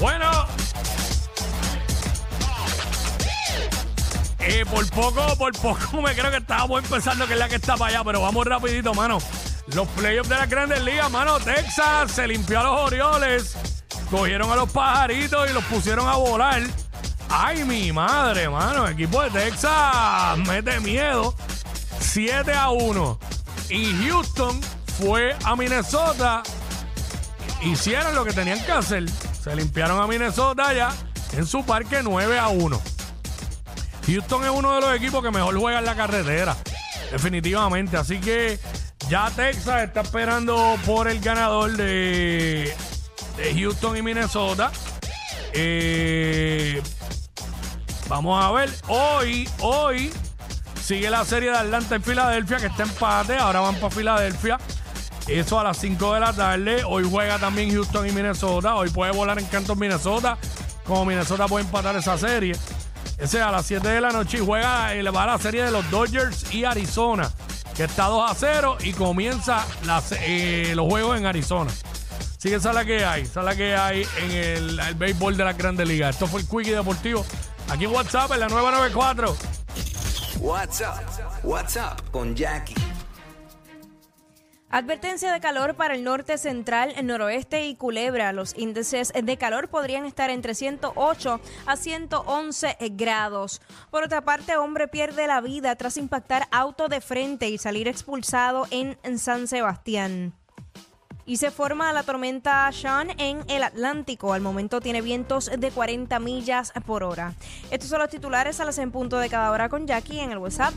Bueno. Eh, por poco, por poco me creo que estábamos empezando que es la que está para allá, pero vamos rapidito, mano. Los playoffs de las grandes ligas, mano. Texas se limpió a los Orioles. Cogieron a los pajaritos y los pusieron a volar. Ay, mi madre, mano. El equipo de Texas mete miedo. 7 a 1. Y Houston fue a Minnesota. Hicieron lo que tenían que hacer. Se limpiaron a Minnesota ya en su parque 9 a 1. Houston es uno de los equipos que mejor juega en la carretera. Definitivamente. Así que ya Texas está esperando por el ganador de, de Houston y Minnesota. Eh, vamos a ver. Hoy, hoy sigue la serie de Atlanta en Filadelfia, que está empate. Ahora van para Filadelfia. Eso a las 5 de la tarde. Hoy juega también Houston y Minnesota. Hoy puede volar en Canton, Minnesota. Como Minnesota puede empatar esa serie. Ese es a las 7 de la noche y juega y le va a la serie de los Dodgers y Arizona, que está 2 a 0 y comienza las, eh, los juegos en Arizona. Así que esa es la que hay, esa es la que hay en el, béisbol de la Grandes Ligas. Esto fue el Quickie Deportivo. Aquí en WhatsApp, en la 994. WhatsApp, WhatsApp con Jackie. Advertencia de calor para el norte central, el noroeste y Culebra. Los índices de calor podrían estar entre 108 a 111 grados. Por otra parte, hombre pierde la vida tras impactar auto de frente y salir expulsado en San Sebastián. Y se forma la tormenta Sean en el Atlántico. Al momento tiene vientos de 40 millas por hora. Estos son los titulares a las en punto de cada hora con Jackie en el WhatsApp